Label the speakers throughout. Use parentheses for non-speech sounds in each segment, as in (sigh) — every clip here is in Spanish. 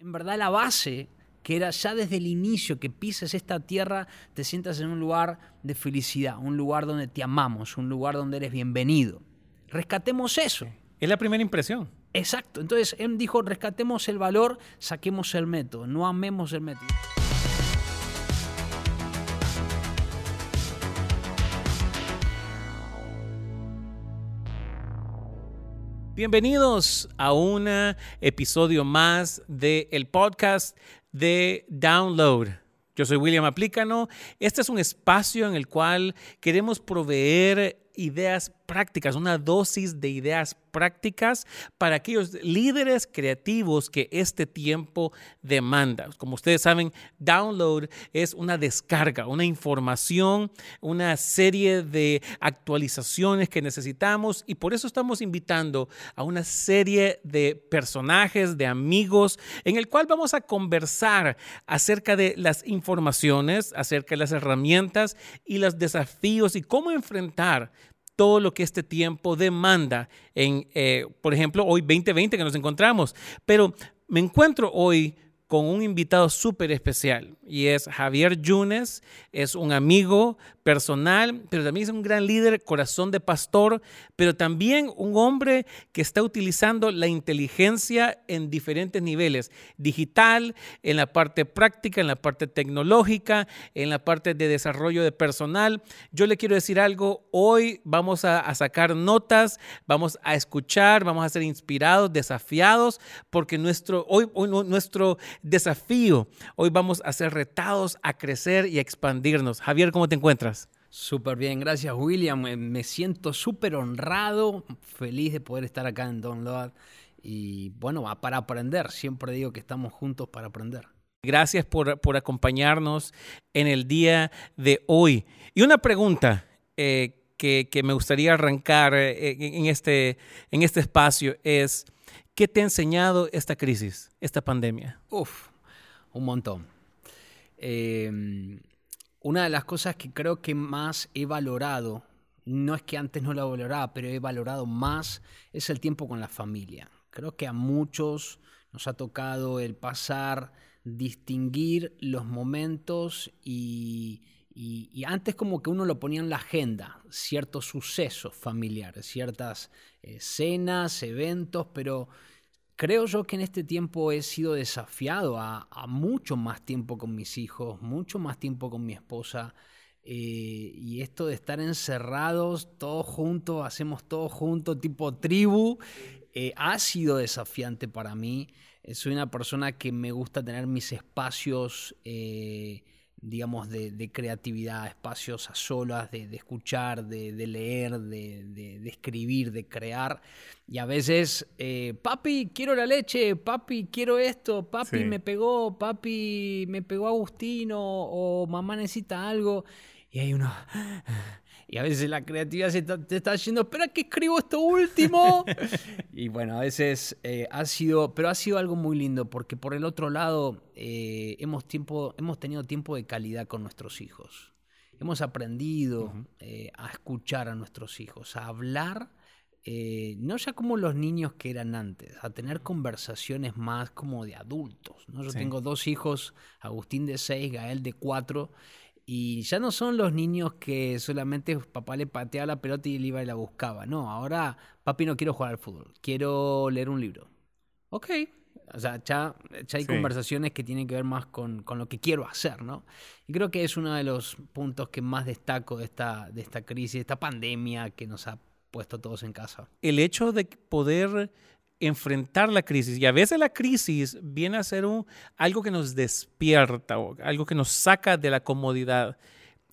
Speaker 1: En verdad la base, que era ya desde el inicio que pises esta tierra, te sientas en un lugar de felicidad, un lugar donde te amamos, un lugar donde eres bienvenido. Rescatemos eso.
Speaker 2: Es la primera impresión.
Speaker 1: Exacto. Entonces él dijo, rescatemos el valor, saquemos el método, no amemos el método.
Speaker 2: Bienvenidos a un episodio más del podcast de Download. Yo soy William Aplícano. Este es un espacio en el cual queremos proveer ideas prácticas, una dosis de ideas prácticas para aquellos líderes creativos que este tiempo demanda. Como ustedes saben, download es una descarga, una información, una serie de actualizaciones que necesitamos y por eso estamos invitando a una serie de personajes, de amigos, en el cual vamos a conversar acerca de las informaciones, acerca de las herramientas y los desafíos y cómo enfrentar todo lo que este tiempo demanda en, eh, por ejemplo, hoy 2020 que nos encontramos. Pero me encuentro hoy con un invitado súper especial y es Javier Yunes, es un amigo personal, pero también es un gran líder, corazón de pastor, pero también un hombre que está utilizando la inteligencia en diferentes niveles, digital, en la parte práctica, en la parte tecnológica, en la parte de desarrollo de personal. Yo le quiero decir algo, hoy vamos a, sacar notas, vamos a escuchar, vamos a ser inspirados, desafiados, porque nuestro, hoy, hoy nuestro desafío, hoy vamos a ser retados a crecer y a expandirnos. Javier, ¿cómo te encuentras?
Speaker 1: Súper bien, gracias William. Me siento súper honrado, feliz de poder estar acá en Download y bueno, para aprender. Siempre digo que estamos juntos para aprender.
Speaker 2: Gracias por, por acompañarnos en el día de hoy. Y una pregunta eh, que, que, me gustaría arrancar eh, en, este, en este espacio es, ¿qué te ha enseñado esta crisis, esta pandemia?
Speaker 1: Uf, un montón. Eh, una de las cosas que creo que más he valorado, no es que antes no la valoraba, pero he valorado más, es el tiempo con la familia. Creo que a muchos nos ha tocado el pasar, distinguir los momentos y, y, antes como que uno lo ponía en la agenda, ciertos sucesos familiares, ciertas escenas, eventos, pero Creo yo que en este tiempo he sido desafiado a, mucho más tiempo con mis hijos, mucho más tiempo con mi esposa. Eh, y esto de estar encerrados todos juntos, hacemos todo juntos, tipo tribu, eh, ha sido desafiante para mí. Eh, soy una persona que me gusta tener mis espacios digamos, de, creatividad, espacios a solas, de, escuchar, de, leer, de, escribir, de crear. Y a veces, eh, papi, quiero la leche, papi, quiero esto, papi, me pegó, papi, me pegó Agustino, o mamá necesita algo. Y hay uno... Y a veces la creatividad se te está yendo, espera que escribo esto último. (laughs) y bueno, a veces eh, ha sido, pero ha sido algo muy lindo, porque por el otro lado eh, hemos, tiempo, hemos tenido tiempo de calidad con nuestros hijos. Hemos aprendido eh, a escuchar a nuestros hijos, a hablar. no ya como los niños que eran antes, a tener conversaciones más como de adultos. ¿no? Yo tengo dos hijos, Agustín de 6, Gael de 4, y ya no son los niños que solamente papá le pateaba la pelota y él iba y la buscaba. No, ahora papi no quiero jugar al fútbol, quiero leer un libro. Ok. O sea, ya, hay conversaciones que tienen que ver más con, lo que quiero hacer, ¿no? Y creo que es uno de los puntos que más destaco de esta, de esta crisis, de esta pandemia que nos ha puesto todos en casa.
Speaker 2: El hecho de poder enfrentar la crisis. Y a veces la crisis viene a ser un, algo que nos despierta o algo que nos saca de la comodidad.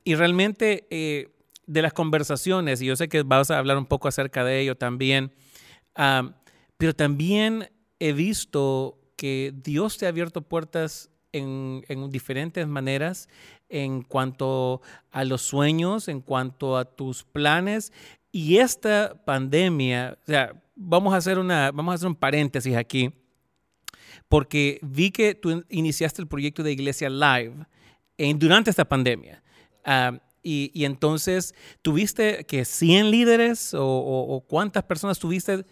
Speaker 2: Y realmente eh, de las conversaciones, y yo sé que vas a hablar un poco acerca de ello también, pero también he visto que Dios te ha abierto puertas en, diferentes maneras en cuanto a los sueños, en cuanto a tus planes. Y esta pandemia, o sea, vamos a hacer, una, vamos a hacer un paréntesis aquí, porque vi que tú iniciaste el proyecto de Iglesia Live durante esta pandemia. Uh, y, entonces, ¿tuviste que 100 líderes o, o, o cuántas personas tuviste?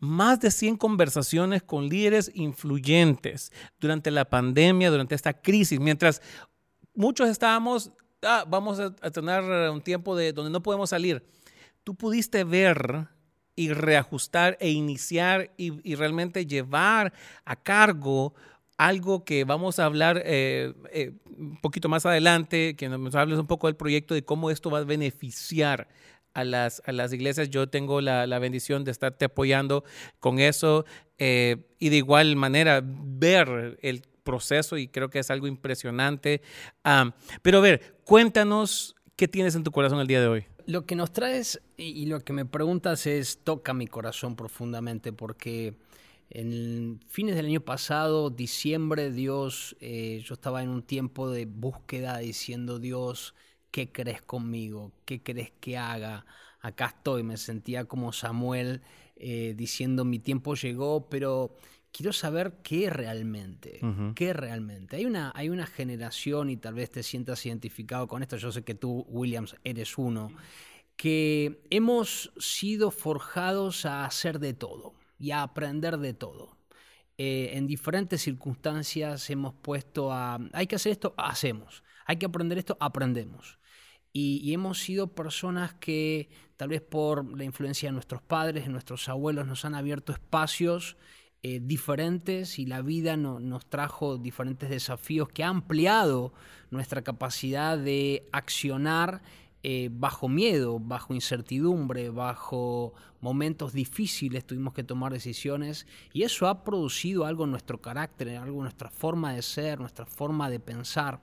Speaker 2: más de 100 conversaciones con líderes influyentes durante la pandemia, durante esta crisis, mientras muchos estábamos, ah, vamos a, tener un tiempo de donde no podemos salir. Tú pudiste ver y reajustar e iniciar y, realmente llevar a cargo algo que vamos a hablar eh, eh, un poquito más adelante, que nos hables un poco del proyecto de cómo esto va a beneficiar a las, a las iglesias. Yo tengo la, la bendición de estarte apoyando con eso eh, y de igual manera ver el proceso y creo que es algo impresionante. pero a ver, cuéntanos qué tienes en tu corazón el día de hoy.
Speaker 1: Lo que nos traes y, lo que me preguntas es, toca mi corazón profundamente porque en fines del año pasado, diciembre, Dios, eh, yo estaba en un tiempo de búsqueda diciendo, Dios, ¿qué crees conmigo? ¿Qué crees que haga? Acá estoy, me sentía como Samuel eh, diciendo, mi tiempo llegó, pero quiero saber qué realmente, qué realmente. Hay una, hay una generación, y tal vez te sientas identificado con esto, yo sé que tú, Williams, eres uno, que hemos sido forjados a hacer de todo y a aprender de todo. Eh, en diferentes circunstancias hemos puesto a, hay que hacer esto, hacemos. Hay que aprender esto, aprendemos. Y, y, hemos sido personas que tal vez por la influencia de nuestros padres, de nuestros abuelos, nos han abierto espacios eh, diferentes y la vida nos trajo diferentes desafíos que ha ampliado nuestra capacidad de accionar eh, bajo miedo, bajo incertidumbre, bajo momentos difíciles tuvimos que tomar decisiones y eso ha producido algo en nuestro carácter, algo en nuestra forma de ser, nuestra forma de pensar.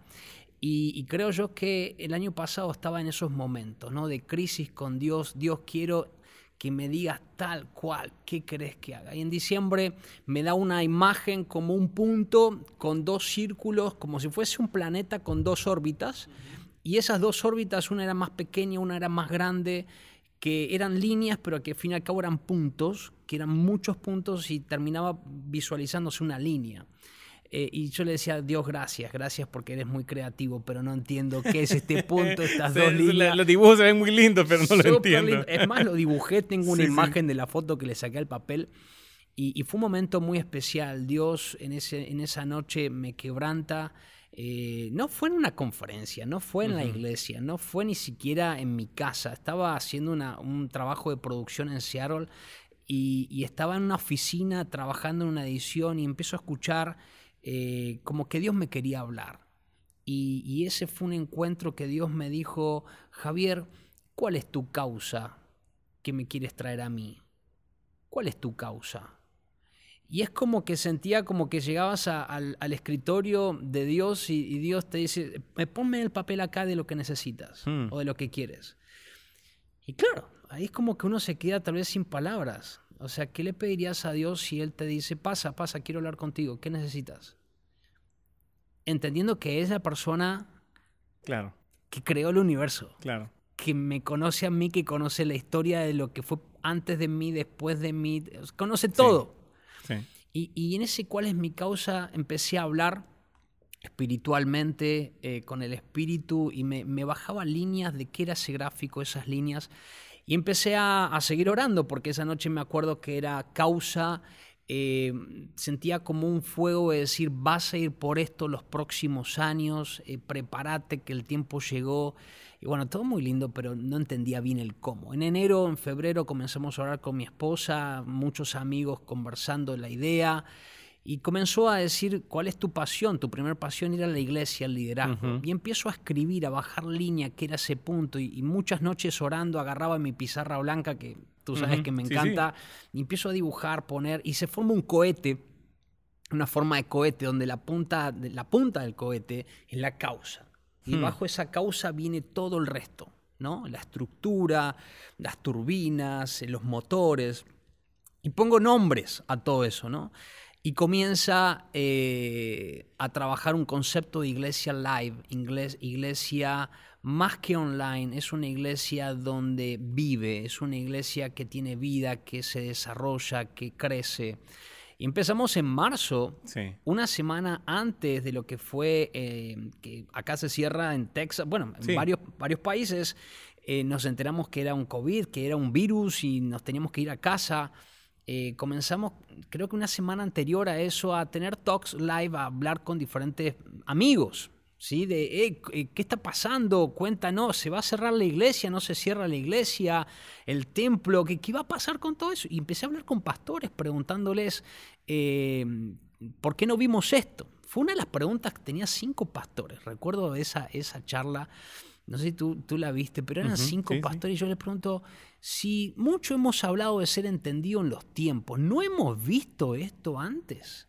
Speaker 1: Y, y, creo yo que el año pasado estaba en esos momentos, ¿no? De crisis con Dios. Dios quiero que me digas tal cual, ¿qué crees que haga? Y en diciembre me da una imagen como un punto con dos círculos, como si fuese un planeta con dos órbitas, y esas dos órbitas, una era más pequeña, una era más grande, que eran líneas, pero que al fin y al cabo eran puntos, que eran muchos puntos y terminaba visualizándose una línea. Eh, y yo le decía, Dios, gracias, gracias porque eres muy creativo, pero no entiendo qué es este punto, (laughs) estas dos líneas.
Speaker 2: Los dibujos se ven muy lindos, pero no lo entiendo.
Speaker 1: Es más, lo dibujé, tengo una imagen de la foto que le saqué al papel. Y, fue un momento muy especial. Dios en, ese, en esa noche me quebranta. Eh, no fue en una conferencia, no fue en la iglesia, no fue ni siquiera en mi casa. Estaba haciendo una, un trabajo de producción en Seattle y, y estaba en una oficina trabajando en una edición y empiezo a escuchar eh, como que Dios me quería hablar. Y, ese fue un encuentro que Dios me dijo, Javier, ¿cuál es tu causa que me quieres traer a mí? ¿Cuál es tu causa? Y es como que sentía como que llegabas al, escritorio de Dios y, Dios te dice, ponme el papel acá de lo que necesitas hmm. o de lo que quieres. Y claro, ahí es como que uno se queda tal vez sin palabras. O sea, ¿qué le pedirías a Dios si Él te dice, pasa, pasa, quiero hablar contigo, ¿qué necesitas? Entendiendo que es la persona
Speaker 2: claro.
Speaker 1: que creó el universo.
Speaker 2: Claro.
Speaker 1: Que me conoce a mí, que conoce la historia de lo que fue antes de mí, después de mí, conoce todo.
Speaker 2: Sí.
Speaker 1: Y, en ese cuál es mi causa, empecé a hablar espiritualmente eh, con el espíritu y me, me bajaba líneas de qué era ese gráfico, esas líneas. Y empecé a, seguir orando porque esa noche me acuerdo que era causa, eh, sentía como un fuego de decir, vas a ir por esto los próximos años, eh, prepárate que el tiempo llegó. Y bueno, todo muy lindo, pero no entendía bien el cómo. En enero, en febrero comenzamos a orar con mi esposa, muchos amigos conversando la idea. Y comenzó a decir, ¿cuál es tu pasión? Tu primer pasión era la iglesia, el liderazgo. Y empiezo a escribir, a bajar línea, que era ese punto. Y, muchas noches orando, agarraba mi pizarra blanca, que tú sabes que me encanta, y empiezo a dibujar, poner, y se forma un cohete, una forma de cohete, donde la punta, la punta del cohete es la causa. Y hmm. bajo esa causa viene todo el resto, ¿no? La estructura, las turbinas, los motores. Y pongo nombres a todo eso, ¿no? Y comienza eh, a trabajar un concepto de iglesia live, iglesia más que online, es una iglesia donde vive, es una iglesia que tiene vida, que se desarrolla, que crece. Y empezamos en marzo, una semana antes de lo que fue, eh, que acá se cierra en Texas, bueno, en varios, varios países, eh, nos enteramos que era un COVID, que era un virus y nos teníamos que ir a casa. Eh, comenzamos, creo que una semana anterior a eso, a tener talks live, a hablar con diferentes amigos, ¿sí? De, eh, ¿qué está pasando? Cuéntanos, ¿se va a cerrar la iglesia? ¿No se cierra la iglesia? ¿El templo? ¿Qué, qué va a pasar con todo eso? Y empecé a hablar con pastores preguntándoles, eh, ¿por qué no vimos esto? Fue una de las preguntas que tenía cinco pastores. Recuerdo esa, esa charla no sé si tú, tú la viste, pero eran cinco pastores y yo les pregunto, si mucho hemos hablado de ser entendido en los tiempos, ¿no hemos visto esto antes?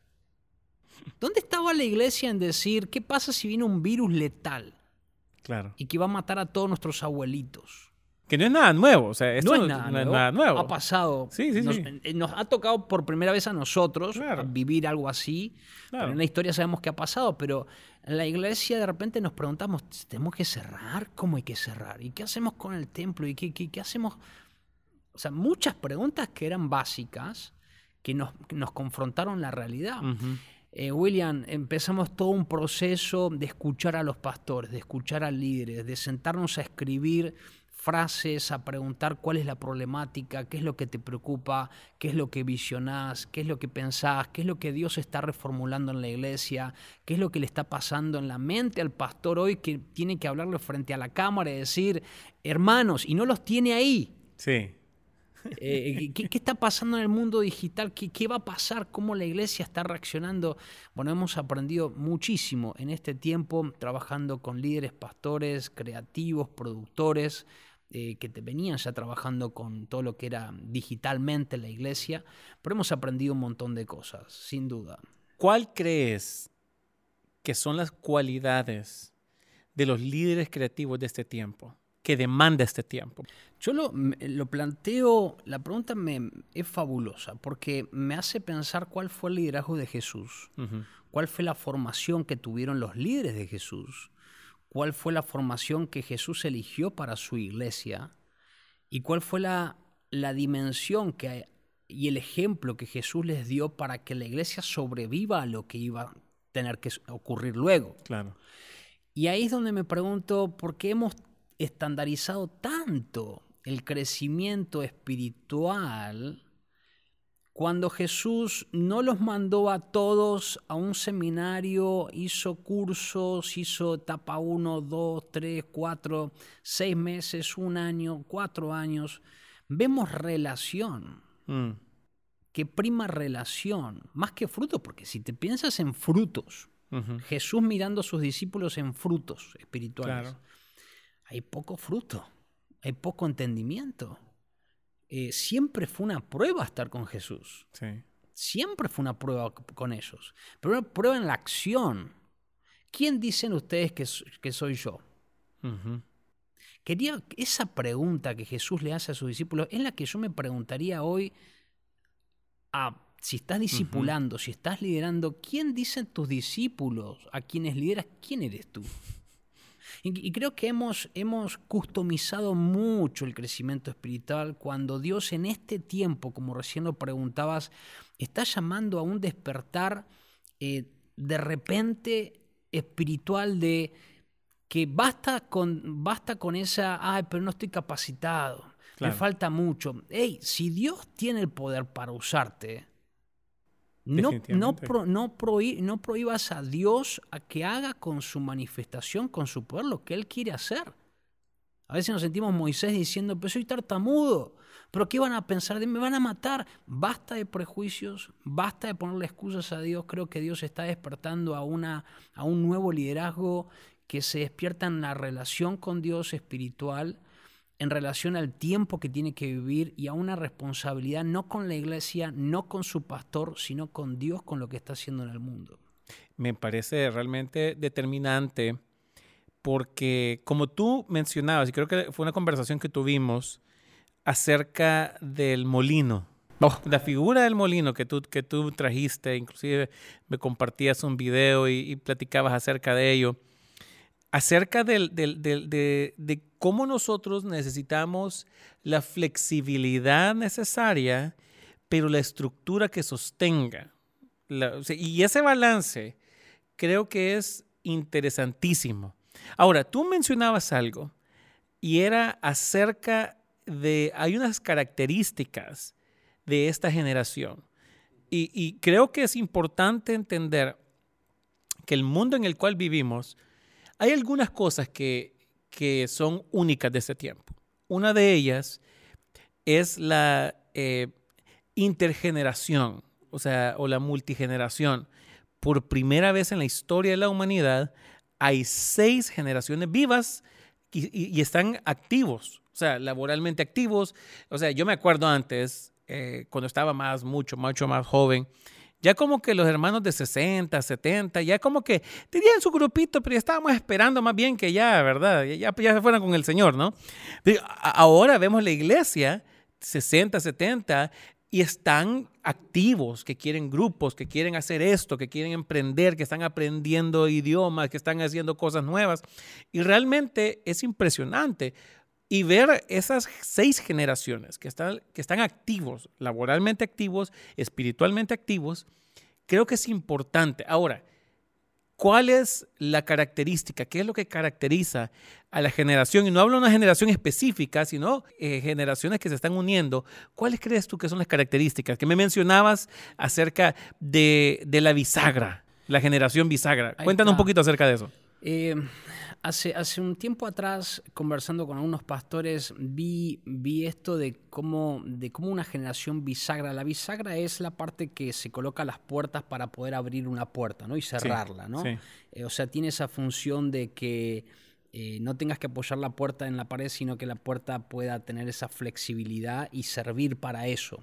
Speaker 1: ¿Dónde estaba la iglesia en decir, qué pasa si viene un virus letal?
Speaker 2: Claro.
Speaker 1: Y que va a matar a todos nuestros abuelitos.
Speaker 2: Que no es nada nuevo, o sea, esto no es nada, nuevo.
Speaker 1: Ha pasado.
Speaker 2: Sí, sí,
Speaker 1: nos,
Speaker 2: sí.
Speaker 1: Nos, ha tocado por primera vez a nosotros vivir algo así. en la historia sabemos qué ha pasado, pero la iglesia de repente nos preguntamos, ¿tenemos que cerrar? ¿Cómo hay que cerrar? ¿Y qué hacemos con el templo? ¿Y qué, qué, hacemos? O sea, muchas preguntas que eran básicas que nos, nos confrontaron la realidad. Eh, William, empezamos todo un proceso de escuchar a los pastores, de escuchar a líderes, de sentarnos a escribir frases, a preguntar cuál es la problemática, qué es lo que te preocupa, qué es lo que visionás, qué es lo que pensás, qué es lo que Dios está reformulando en la iglesia, qué es lo que le está pasando en la mente al pastor hoy que tiene que hablarle frente a la cámara y decir, hermanos, y no los tiene ahí.
Speaker 2: Sí.
Speaker 1: Eh, ¿qué, está pasando en el mundo digital? ¿Qué, ¿Qué, va a pasar? ¿Cómo la iglesia está reaccionando? Bueno, hemos aprendido muchísimo en este tiempo trabajando con líderes, pastores, creativos, productores, eh, que te venían ya trabajando con todo lo que era digitalmente la iglesia, pero hemos aprendido un montón de cosas, sin duda.
Speaker 2: ¿Cuál crees que son las cualidades de los líderes creativos de este tiempo? que demanda este tiempo?
Speaker 1: Yo lo, lo planteo, la pregunta me, es fabulosa porque me hace pensar cuál fue el liderazgo de Jesús, cuál fue la formación que tuvieron los líderes de Jesús, cuál fue la formación que Jesús eligió para su iglesia y cuál fue la, la dimensión que, y el ejemplo que Jesús les dio para que la iglesia sobreviva a lo que iba a tener que ocurrir luego.
Speaker 2: Claro.
Speaker 1: Y ahí es donde me pregunto por qué hemos estandarizado tanto el crecimiento espiritual cuando Jesús no los mandó a todos a un seminario, hizo cursos, hizo etapa 1, 2, 3, 4, 6 meses, un año, cuatro años, vemos relación. Mm. Que prima relación, más que frutos, porque si te piensas en frutos, Jesús mirando a sus discípulos en frutos espirituales, hay poco fruto, hay poco entendimiento. Eh, siempre fue una prueba estar con Jesús. Siempre fue una prueba con ellos. Pero una prueba en la acción. ¿Quién dicen ustedes que, que soy yo? Quería esa pregunta que Jesús le hace a sus discípulos es la que yo me preguntaría hoy a si estás discipulando, si estás liderando, ¿quién dicen tus discípulos a quienes lideras? ¿Quién eres tú? Y, creo que hemos, hemos customizado mucho el crecimiento espiritual cuando Dios en este tiempo, como recién lo preguntabas, está llamando a un despertar eh, de repente espiritual de que basta con, basta con esa, ay, pero no estoy capacitado, me falta mucho. Hey, si Dios tiene el poder para usarte, no, no, no, prohíbas a Dios a que haga con su manifestación, con su poder, lo que Él quiere hacer. A veces nos sentimos Moisés diciendo, pero soy tartamudo, pero ¿qué van a pensar de mí? Me van a matar. Basta de prejuicios, basta de ponerle excusas a Dios. Creo que Dios está despertando a, una, a un nuevo liderazgo que se despierta en la relación con Dios espiritual en relación al tiempo que tiene que vivir y a una responsabilidad no con la iglesia, no con su pastor, sino con Dios, con lo que está haciendo en el mundo.
Speaker 2: Me parece realmente determinante porque como tú mencionabas, y creo que fue una conversación que tuvimos acerca del molino, oh. la figura del molino que tú, que tú trajiste, inclusive me compartías un video y, y platicabas acerca de ello acerca de, cómo nosotros necesitamos la flexibilidad necesaria, pero la estructura que sostenga. y ese balance creo que es interesantísimo. Ahora, tú mencionabas algo y era acerca de, hay unas características de esta generación. Y, creo que es importante entender que el mundo en el cual vivimos, hay algunas cosas que, que son únicas de este tiempo. Una de ellas es la eh, intergeneración, o sea, o la multigeneración. Por primera vez en la historia de la humanidad, hay seis generaciones vivas y, están activos, o sea, laboralmente activos. O sea, yo me acuerdo antes, eh, cuando estaba más, mucho, mucho más joven, ya como que los hermanos de 60, 70, ya como que tenían su grupito, pero ya estábamos esperando más bien que ya, ¿verdad? Ya, ya, se fueran con el Señor, ¿no? ahora vemos la iglesia, 60, 70, y están activos, que quieren grupos, que quieren hacer esto, que quieren emprender, que están aprendiendo idiomas, que están haciendo cosas nuevas. Y realmente es impresionante. Y ver esas seis generaciones que están, que están activos, laboralmente activos, espiritualmente activos, creo que es importante. Ahora, ¿Cuál es la característica? ¿Qué es lo que caracteriza a la generación? Y no hablo de una generación específica, sino eh, generaciones que se están uniendo. ¿Cuáles crees tú que son las características? Que me mencionabas acerca de, la bisagra, la generación bisagra. Cuéntanos un poquito acerca de eso.
Speaker 1: Eh, Hace, hace un tiempo atrás, conversando con algunos pastores, vi, vi esto de cómo, de cómo una generación bisagra. La bisagra es la parte que se coloca a las puertas para poder abrir una puerta ¿no? y cerrarla. ¿no? Eh, o sea, tiene esa función de que eh, no tengas que apoyar la puerta en la pared, sino que la puerta pueda tener esa flexibilidad y servir para eso.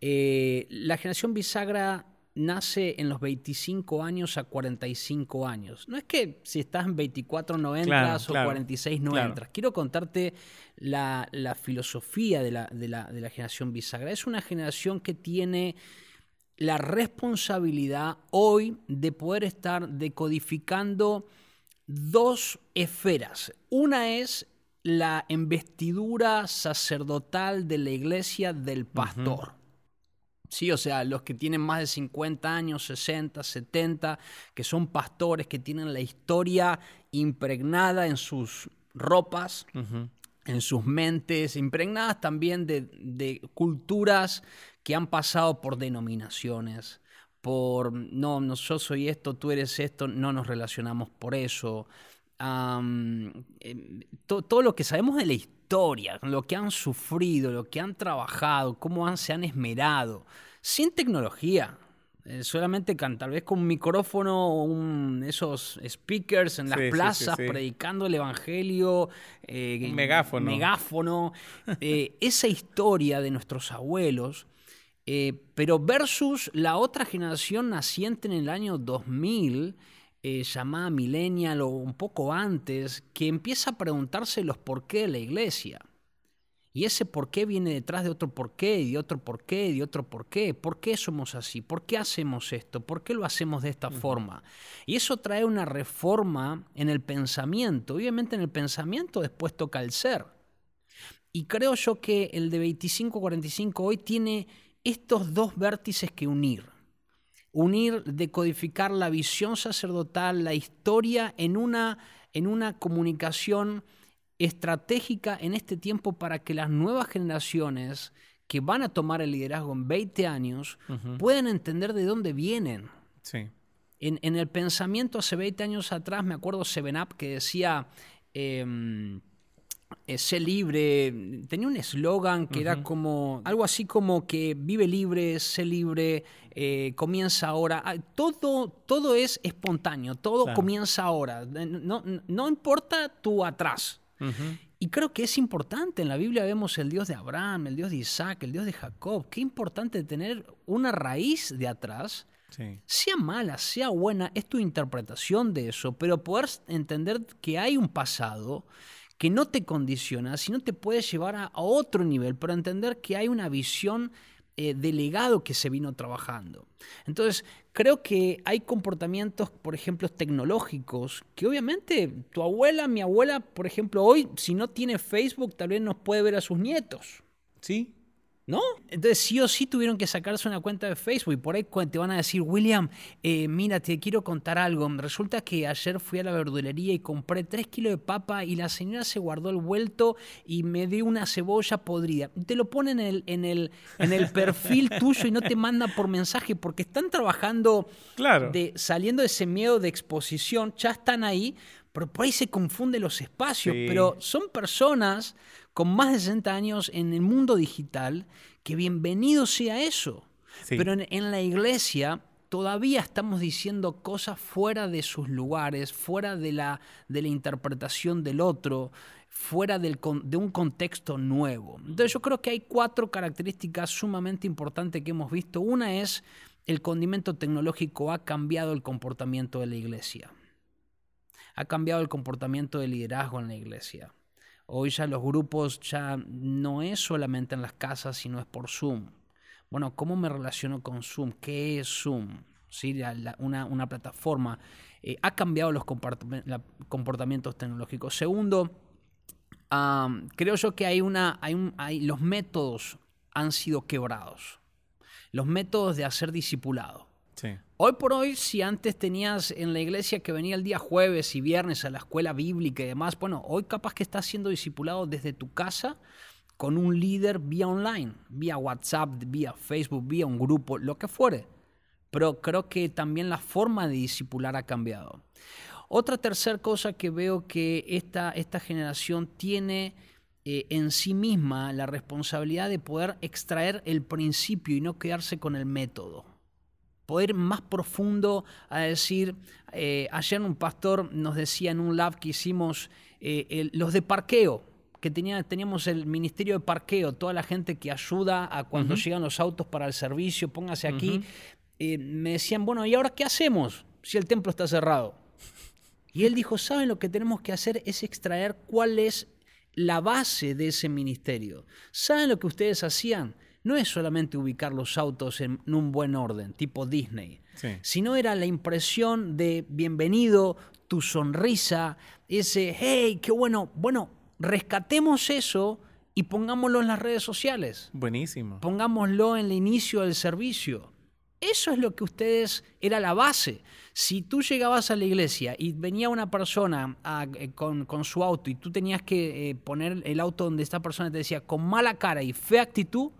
Speaker 1: La generación bisagra nace en los 25 años a 45 años. No es que si estás en 24 no entras o 46 no entras. Quiero contarte la, filosofía de la, de, la, de la generación bisagra. Es una generación que tiene la responsabilidad hoy de poder estar decodificando dos esferas. Una es la investidura sacerdotal de la iglesia del pastor. ¿Sí? O sea, los que tienen más de 50 años, 60, 70, que son pastores, que tienen la historia impregnada en sus ropas, en sus mentes, impregnadas también de, culturas que han pasado por denominaciones, por, no, no, yo soy esto, tú eres esto, no nos relacionamos por eso. Em, todo lo que sabemos de la historia lo que han sufrido, lo que han trabajado, cómo se han esmerado, sin tecnología. Eh, solamente tal vez con un micrófono, un, esos speakers en las plazas predicando el evangelio,
Speaker 2: eh, megáfono.
Speaker 1: megáfono eh, (laughs) esa historia de nuestros abuelos, pero versus la otra generación naciente en el año 2000, eh, llamada millennial o un poco antes, que empieza a preguntarse los por qué de la iglesia. Y ese por qué viene detrás de otro por qué, y de otro por qué, y de otro por qué. ¿Por qué somos así? ¿Por qué hacemos esto? ¿Por qué lo hacemos de esta forma? Y eso trae una reforma en el pensamiento. Obviamente en el pensamiento después toca el ser. Y creo yo que el de 25-45 hoy tiene estos dos vértices que unir unir, decodificar la visión sacerdotal, la historia en una, en una comunicación estratégica en este tiempo para que las nuevas generaciones que van a tomar el liderazgo en 20 años puedan entender de dónde vienen.
Speaker 2: Sí.
Speaker 1: En, el pensamiento hace 20 años atrás, me acuerdo Seven Up que decía... Em, eh, sé libre, tenía un eslogan que era como algo así como que vive libre, sé libre, eh, comienza ahora. Ah, todo, todo es espontáneo, todo comienza ahora. No, no, importa tú atrás. Y creo que es importante. En la Biblia vemos el Dios de Abraham, el Dios de Isaac, el Dios de Jacob. Qué importante tener una raíz de atrás. Sea mala, sea buena, es tu interpretación de eso, pero poder entender que hay un pasado que no te condiciona, sino te puede llevar a, otro nivel, pero entender que hay una visión eh, de legado que se vino trabajando. Entonces, creo que hay comportamientos, por ejemplo, tecnológicos, que obviamente tu abuela, mi abuela, por ejemplo, hoy, si no tiene Facebook, tal vez no puede ver a sus nietos.
Speaker 2: Sí.
Speaker 1: ¿No? Entonces sí o sí tuvieron que sacarse una cuenta de Facebook y por ahí te van a decir, William, eh, mira, te quiero contar algo. Resulta que ayer fui a la verdulería y compré 3 kilos de papa y la señora se guardó el vuelto y me dio una cebolla podrida. Te lo ponen en el, en el, en el perfil (laughs) tuyo y no te manda por mensaje porque están trabajando,
Speaker 2: claro.
Speaker 1: de, saliendo de ese miedo de exposición, ya están ahí, pero por ahí se confunden los espacios. Pero son personas con más de 60 años en el mundo digital, que bienvenido sea eso. Pero en, la iglesia todavía estamos diciendo cosas fuera de sus lugares, fuera de la, de la interpretación del otro, fuera del, de un contexto nuevo. Entonces yo creo que hay cuatro características sumamente importantes que hemos visto. Una es el condimento tecnológico ha cambiado el comportamiento de la iglesia. Ha cambiado el comportamiento del liderazgo en la iglesia. Hoy ya los grupos ya no es solamente en las casas, sino es por Zoom. Bueno, ¿cómo me relaciono con Zoom? ¿Qué es Zoom? ¿Sí? una, plataforma. Eh, ha cambiado los comportamientos tecnológicos. Segundo, creo yo que hay una, hay los métodos han sido quebrados. Los métodos de hacer discipulado. Hoy por hoy, si antes tenías en la iglesia que venía el día jueves y viernes a la escuela bíblica y demás, bueno, hoy capaz que estás siendo discipulado desde tu casa con un líder vía online, vía WhatsApp, vía Facebook, vía un grupo, lo que fuere. Pero creo que también la forma de discipular ha cambiado. Otra tercera cosa que veo que esta, esta generación tiene eh, en sí misma la responsabilidad de poder extraer el principio y no quedarse con el método poder más profundo a decir, eh, ayer un pastor nos decía en un lab que hicimos eh, los de parqueo, que tenía, teníamos el ministerio de parqueo, toda la gente que ayuda a cuando llegan los autos para el servicio, póngase aquí, eh, me decían, bueno, ¿y ahora qué hacemos si el templo está cerrado? Y él dijo, ¿saben lo que tenemos que hacer? Es extraer cuál es la base de ese ministerio. ¿Saben lo que ustedes hacían? No es solamente ubicar los autos en un buen orden, tipo Disney, sino era la impresión de bienvenido, tu sonrisa, ese, hey, qué bueno, bueno, rescatemos eso y pongámoslo en las redes sociales.
Speaker 2: Buenísimo.
Speaker 1: Pongámoslo en el inicio del servicio. Eso es lo que ustedes, era la base. Si tú llegabas a la iglesia y venía una persona eh, con, su auto y tú tenías que eh, poner el auto donde esta persona te decía con mala cara y fea actitud,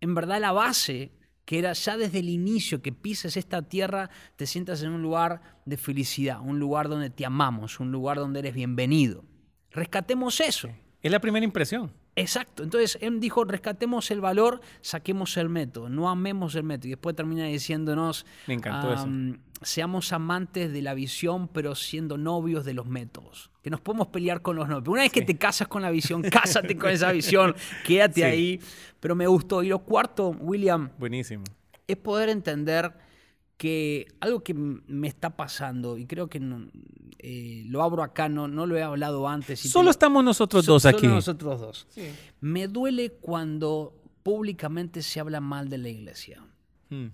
Speaker 1: en verdad la base, que era ya desde el inicio que pises esta tierra, te sientas en un lugar de felicidad, un lugar donde te amamos, un lugar donde eres bienvenido. Rescatemos eso.
Speaker 2: Es la primera impresión.
Speaker 1: Exacto. Entonces él dijo, rescatemos el valor, saquemos el método, no amemos el método. Y después termina diciéndonos,
Speaker 2: Me encantó eso.
Speaker 1: Seamos amantes de la visión, pero siendo novios de los métodos. Que nos podemos pelear con los novios. Una vez que te casas con la visión, (laughs) cásate con esa visión, quédate ahí. Pero me gustó. Y lo cuarto, William.
Speaker 2: Buenísimo.
Speaker 1: Es poder entender que algo que me está pasando, y creo que eh, lo abro acá, no, no lo he hablado antes.
Speaker 2: solo estamos nosotros dos aquí.
Speaker 1: Solo nosotros dos. Me duele cuando públicamente se habla mal de la iglesia. Hmm.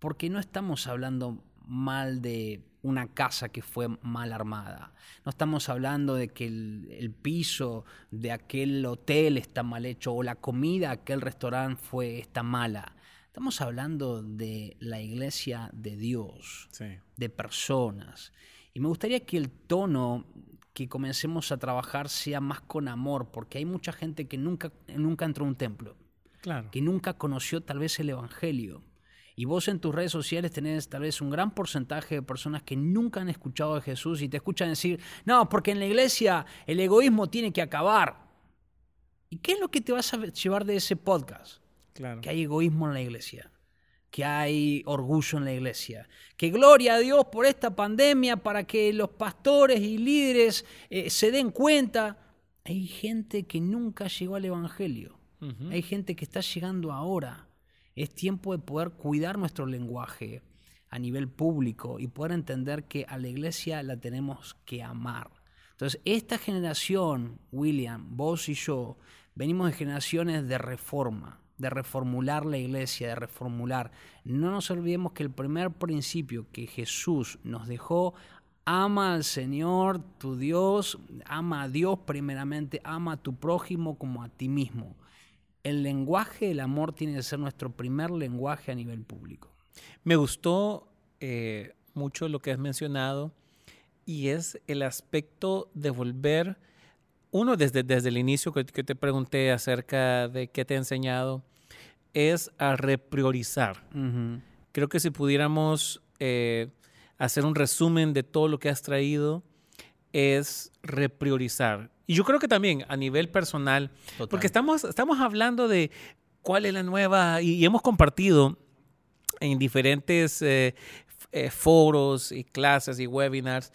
Speaker 1: Porque no estamos hablando mal de una casa que fue mal armada. No estamos hablando de que el, el, piso de aquel hotel está mal hecho o la comida de aquel restaurante fue, está mala. Estamos hablando de la iglesia de Dios, de personas. Y me gustaría que el tono que comencemos a trabajar sea más con amor, porque hay mucha gente que nunca, nunca entró a un templo,
Speaker 2: claro.
Speaker 1: que nunca conoció tal vez el Evangelio. Y vos en tus redes sociales tenés tal vez un gran porcentaje de personas que nunca han escuchado de Jesús y te escuchan decir, no, porque en la iglesia el egoísmo tiene que acabar. ¿Y qué es lo que te vas a llevar de ese podcast? que hay egoísmo en la iglesia, que hay orgullo en la iglesia, que gloria a Dios por esta pandemia para que los pastores y líderes eh, se den cuenta. Hay gente que nunca llegó al Evangelio, hay gente que está llegando ahora. Es tiempo de poder cuidar nuestro lenguaje a nivel público y poder entender que a la iglesia la tenemos que amar. Entonces, esta generación, William, vos y yo, venimos de generaciones de reforma de reformular la iglesia, de reformular. No nos olvidemos que el primer principio que Jesús nos dejó, ama al Señor, tu Dios, ama a Dios primeramente, ama a tu prójimo como a ti mismo. El lenguaje del amor tiene que ser nuestro primer lenguaje a nivel público.
Speaker 2: Me gustó eh, mucho lo que has mencionado y es el aspecto de volver, uno desde, desde el inicio que, te pregunté acerca de qué te ha enseñado, es a repriorizar. Creo que si pudiéramos eh, hacer un resumen de todo lo que has traído, es repriorizar. Y yo creo que también a nivel personal, porque estamos, estamos hablando de cuál es la nueva, y, hemos compartido en diferentes eh, eh, foros y clases y webinars,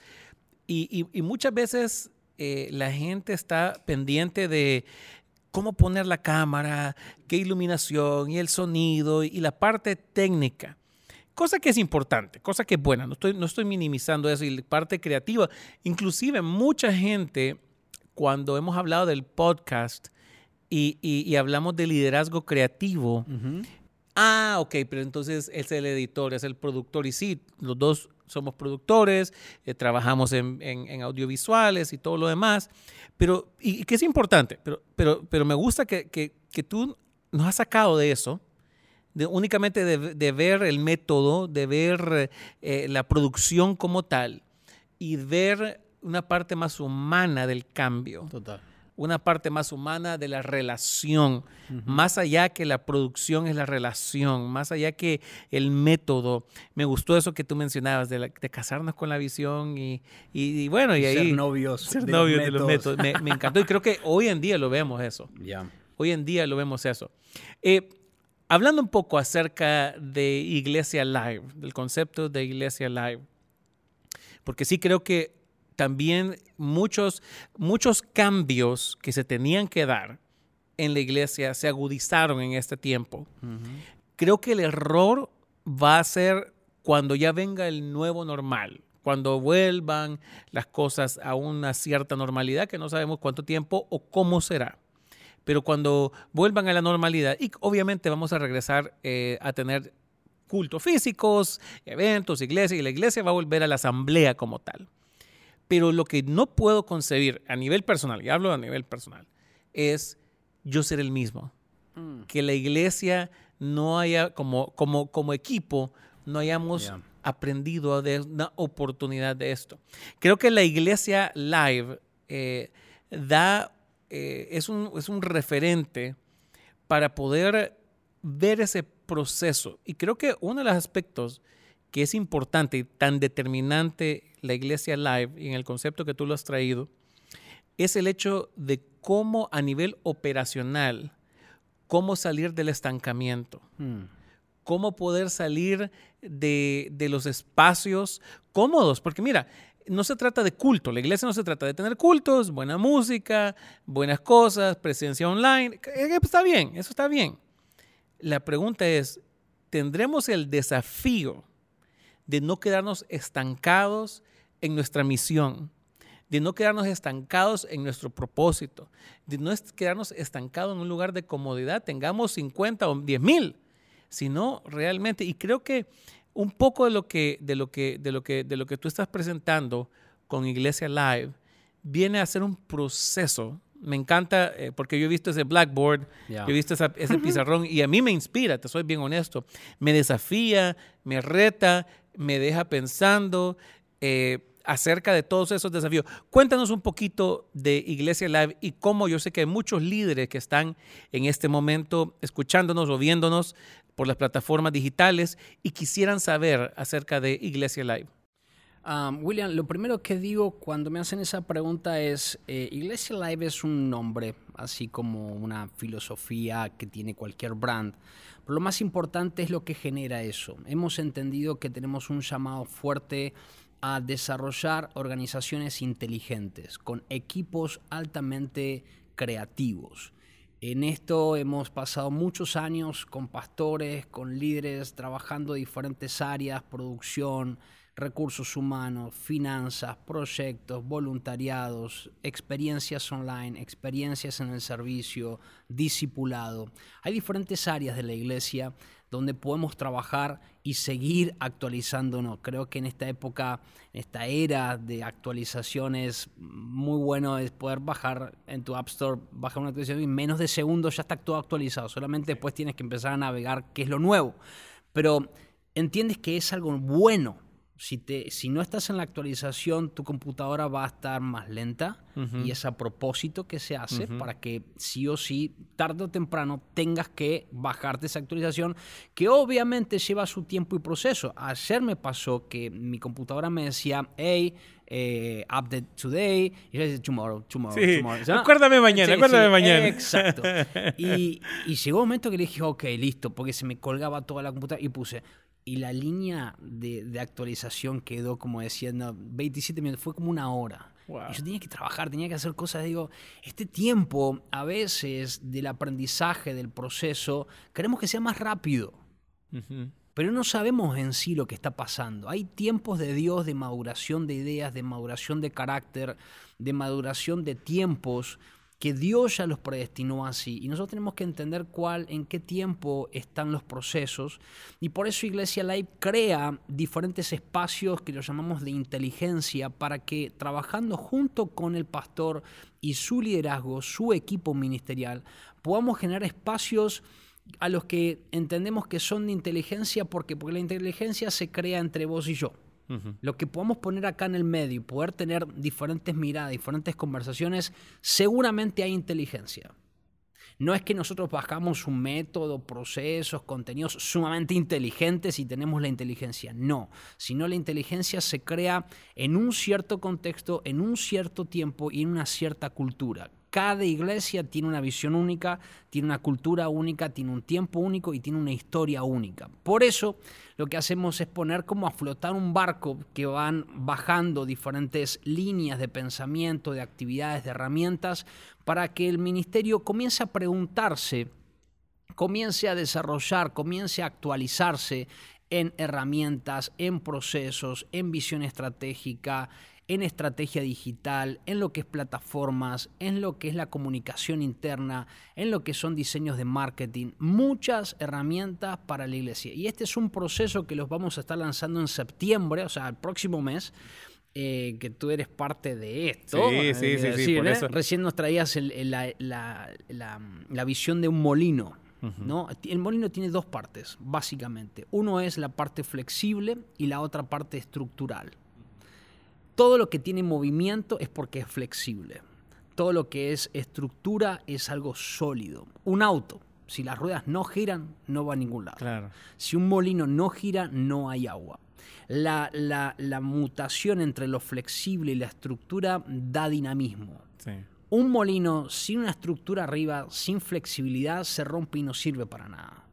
Speaker 2: y, muchas veces eh, la gente está pendiente de cómo poner la cámara, qué iluminación y el sonido y la parte técnica. Cosa que es importante, cosa que es buena, no estoy, no estoy minimizando eso y la parte creativa. Inclusive mucha gente, cuando hemos hablado del podcast y, hablamos de liderazgo creativo, ah, ok, pero entonces es el editor, es el productor y sí, los dos somos productores, eh, trabajamos en, audiovisuales y todo lo demás, pero, y, que es importante, pero, pero, pero me gusta que, que tú nos has sacado de eso únicamente de, ver el método, de ver eh, la producción como tal y ver una parte más humana del cambio.
Speaker 1: Total.
Speaker 2: Una parte más humana de la relación, más allá que la producción es la relación, más allá que el método. Me gustó eso que tú mencionabas, de, casarnos con la visión y, y, bueno, y ahí...
Speaker 1: Ser novios.
Speaker 2: Ser novios de los métodos. Me, encantó y creo que hoy en día lo vemos eso.
Speaker 1: Ya.
Speaker 2: Hoy en día lo vemos eso. Eh, hablando un poco acerca de Iglesia Live, del concepto de Iglesia Live, porque sí creo que también muchos, muchos cambios que se tenían que dar en la iglesia se agudizaron en este tiempo. Creo que el error va a ser cuando ya venga el nuevo normal, cuando vuelvan las cosas a una cierta normalidad que no sabemos cuánto tiempo o cómo será pero cuando vuelvan a la normalidad, y obviamente vamos a regresar eh, a tener cultos físicos, eventos, iglesia, y la iglesia va a volver a la asamblea como tal. Pero lo que no puedo concebir a nivel personal, y hablo a nivel personal, es yo ser el mismo. Mm. Que la iglesia no haya, como, como, como equipo, no hayamos aprendido de una oportunidad de esto. Creo que la iglesia live eh, da eh, es, un, es un referente para poder ver ese proceso. Y creo que uno de los aspectos que es importante y tan determinante la iglesia live y en el concepto que tú lo has traído, es el hecho de cómo a nivel operacional, cómo salir del estancamiento, hmm. cómo poder salir de, de, los espacios cómodos. Porque mira, no se trata de culto, la iglesia no se trata de tener cultos, buena música, buenas cosas, presencia online. Eh, está bien, eso está bien. La pregunta es, ¿tendremos el desafío de no quedarnos estancados en nuestra misión? De no quedarnos estancados en nuestro propósito, de no quedarnos estancados en un lugar de comodidad, tengamos 50 o 10 mil, sino realmente, y creo que un poco de lo que, de lo que, de lo que, de lo que tú estás presentando con Iglesia Live viene a ser un proceso. Me encanta eh, porque yo he visto ese blackboard, yo he visto ese pizarrón y a mí me inspira, te soy bien honesto. Me desafía, me reta, me deja pensando eh, acerca de todos esos desafíos. Cuéntanos un poquito de Iglesia Live y cómo yo sé que hay muchos líderes que están en este momento escuchándonos o viéndonos por las plataformas digitales y quisieran saber acerca de Iglesia Live?
Speaker 1: William, lo primero que digo cuando me hacen esa pregunta es, eh, Iglesia Live es un nombre, así como una filosofía que tiene cualquier brand. Pero lo más importante es lo que genera eso. Hemos entendido que tenemos un llamado fuerte a desarrollar organizaciones inteligentes, con equipos altamente creativos. En esto hemos pasado muchos años con pastores, con líderes, trabajando en diferentes áreas, producción, recursos humanos, finanzas, proyectos, voluntariados, experiencias online, experiencias en el servicio, discipulado. Hay diferentes áreas de la iglesia donde podemos trabajar y seguir actualizándonos. Creo que en esta época, en esta era de actualizaciones, muy bueno es poder bajar en tu App Store, bajar una actualización y en menos de segundos ya está todo actualizado. Solamente después tienes que empezar a navegar qué es lo nuevo. Pero entiendes que es algo bueno si, te, si no estás en la actualización, tu computadora va a estar más lenta y es a propósito que se hace para que sí o sí, tarde o temprano, tengas que bajarte esa actualización que obviamente lleva su tiempo y proceso. Ayer me pasó que mi computadora me decía, hey, eh, update today, y yo decía, tomorrow, tomorrow, tomorrow.
Speaker 2: Acuérdame mañana, acuérdame mañana.
Speaker 1: Exacto. (laughs) Y, y llegó un momento que le dije, ok, listo, porque se me colgaba toda la computadora y puse, y la línea de, actualización quedó como diciendo 27 minutos, fue como una hora. Y yo tenía que trabajar, tenía que hacer cosas. Digo, este tiempo a veces del aprendizaje, del proceso, queremos que sea más rápido. Pero no sabemos en sí lo que está pasando. Hay tiempos de Dios de maduración de ideas, de maduración de carácter, de maduración de tiempos que Dios ya los predestinó así. Y nosotros tenemos que entender cuál, en qué tiempo están los procesos. Y por eso Iglesia Live crea diferentes espacios que los llamamos de inteligencia para que trabajando junto con el pastor y su liderazgo, su equipo ministerial, podamos generar espacios a los que entendemos que son de inteligencia porque, porque la inteligencia se crea entre vos y yo. Lo que podamos poner acá en el medio y poder tener diferentes miradas, diferentes conversaciones, seguramente hay inteligencia. No es que nosotros bajamos un método, procesos, contenidos sumamente inteligentes y tenemos la inteligencia. No, sino la inteligencia se crea en un cierto contexto, en un cierto tiempo y en una cierta cultura. Cada iglesia tiene una visión única, tiene una cultura única, tiene un tiempo único y tiene una historia única. Por eso lo que hacemos es poner como a flotar un barco que van bajando diferentes líneas de pensamiento, de actividades, de herramientas, para que el ministerio comience a preguntarse, comience a desarrollar, comience a actualizarse en herramientas, en procesos, en visión estratégica, en estrategia digital, en lo que es plataformas, en lo que es la comunicación interna, en lo que son diseños de marketing, muchas herramientas para la iglesia. Y este es un proceso que los vamos a estar lanzando en septiembre, o sea, el próximo mes. Eh, que tú eres parte de esto.
Speaker 2: Sí, sí, sí, sí por eso.
Speaker 1: Recién nos traías la, la, visión de un molino. ¿no? El molino tiene dos partes, básicamente. Uno es la parte flexible y la otra parte estructural. Todo lo que tiene movimiento es porque es flexible. Todo lo que es estructura es algo sólido. Un auto, si las ruedas no giran, no va a ningún lado. Si un molino no gira, no hay agua. La, mutación entre lo flexible y la estructura da dinamismo. Un molino sin una estructura arriba, sin flexibilidad, se rompe y no sirve para nada.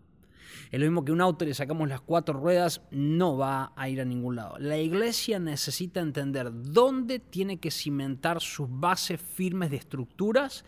Speaker 1: Es lo mismo que un auto le sacamos las cuatro ruedas, no va a ir a ningún lado. La iglesia necesita entender dónde tiene que cimentar sus bases firmes de estructuras,